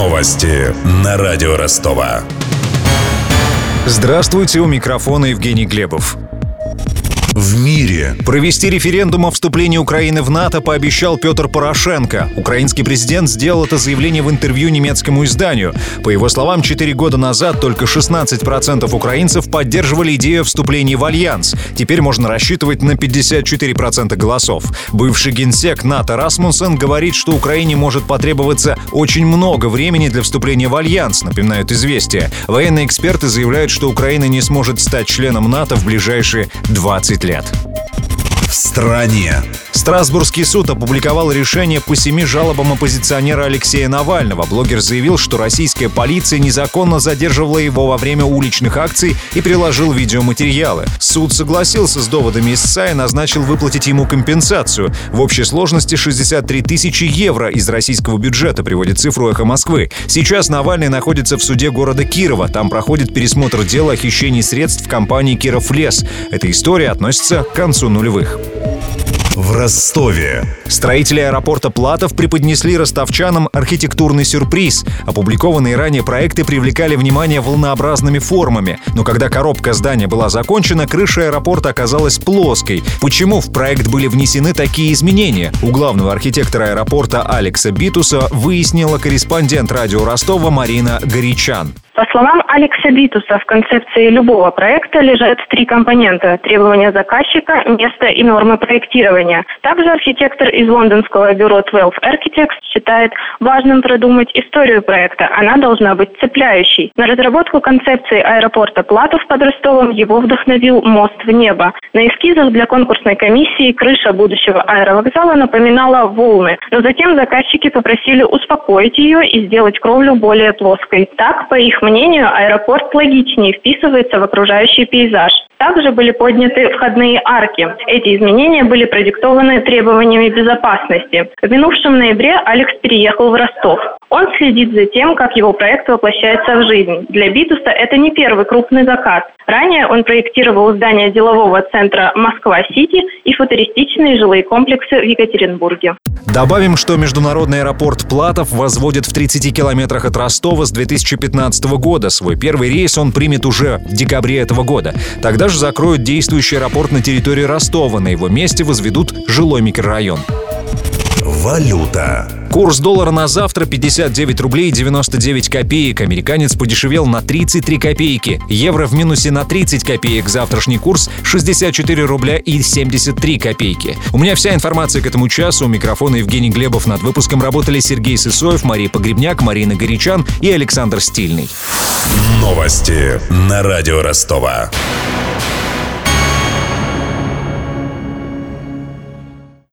Новости на радио Ростова. Здравствуйте, у микрофона Евгений Глебов. В мире. Провести референдум о вступлении Украины в НАТО пообещал Петр Порошенко. Украинский президент сделал это заявление в интервью немецкому изданию. По его словам, 4 года назад только 16% украинцев поддерживали идею вступления в Альянс. Теперь можно рассчитывать на 54% голосов. Бывший генсек НАТО Расмуссен говорит, что Украине может потребоваться очень много времени для вступления в Альянс, напоминают известия. Военные эксперты заявляют, что Украина не сможет стать членом НАТО в ближайшие 20 лет. В стране. Страсбургский суд опубликовал решение по семи жалобам оппозиционера Алексея Навального. Блогер заявил, что российская полиция незаконно задерживала его во время уличных акций и приложил видеоматериалы. Суд согласился с доводами истца и назначил выплатить ему компенсацию. В общей сложности 63 тысячи евро из российского бюджета, приводит цифру «Эхо Москвы». Сейчас Навальный находится в суде города Кирова. Там проходит пересмотр дела о хищении средств компании «Киров Лес». Эта история относится к концу нулевых в Ростове. Строители аэропорта Платов преподнесли ростовчанам архитектурный сюрприз. Опубликованные ранее проекты привлекали внимание волнообразными формами. Но когда коробка здания была закончена, крыша аэропорта оказалась плоской. Почему в проект были внесены такие изменения? У главного архитектора аэропорта Алекса Битуса выяснила корреспондент радио Ростова Марина Горячан. По словам Алекса Битуса, в концепции любого проекта лежат три компонента – требования заказчика, место и нормы проектирования. Также архитектор из лондонского бюро 12 Architects считает важным продумать историю проекта. Она должна быть цепляющей. На разработку концепции аэропорта Платов под Ростовом его вдохновил мост в небо. На эскизах для конкурсной комиссии крыша будущего аэровокзала напоминала волны, но затем заказчики попросили успокоить ее и сделать кровлю более плоской. Так, по их мнению, аэропорт логичнее вписывается в окружающий пейзаж. Также были подняты входные арки. Эти изменения были продиктованы требованиями безопасности. В минувшем ноябре Алекс переехал в Ростов. Он следит за тем, как его проект воплощается в жизнь. Для Битуса это не первый крупный заказ. Ранее он проектировал здание делового центра «Москва-Сити» и футуристичные жилые комплексы в Екатеринбурге. Добавим, что международный аэропорт Платов возводит в 30 километрах от Ростова с 2015 года. Свой первый рейс он примет уже в декабре этого года. Тогда же закроют действующий аэропорт на территории Ростова. На его месте возведут жилой микрорайон. Валюта. Курс доллара на завтра 59 рублей 99 копеек. Американец подешевел на 33 копейки. Евро в минусе на 30 копеек. Завтрашний курс 64 рубля и 73 копейки. У меня вся информация к этому часу. У микрофона Евгений Глебов. Над выпуском работали Сергей Сысоев, Мария Погребняк, Марина Горячан и Александр Стильный. Новости на радио Ростова.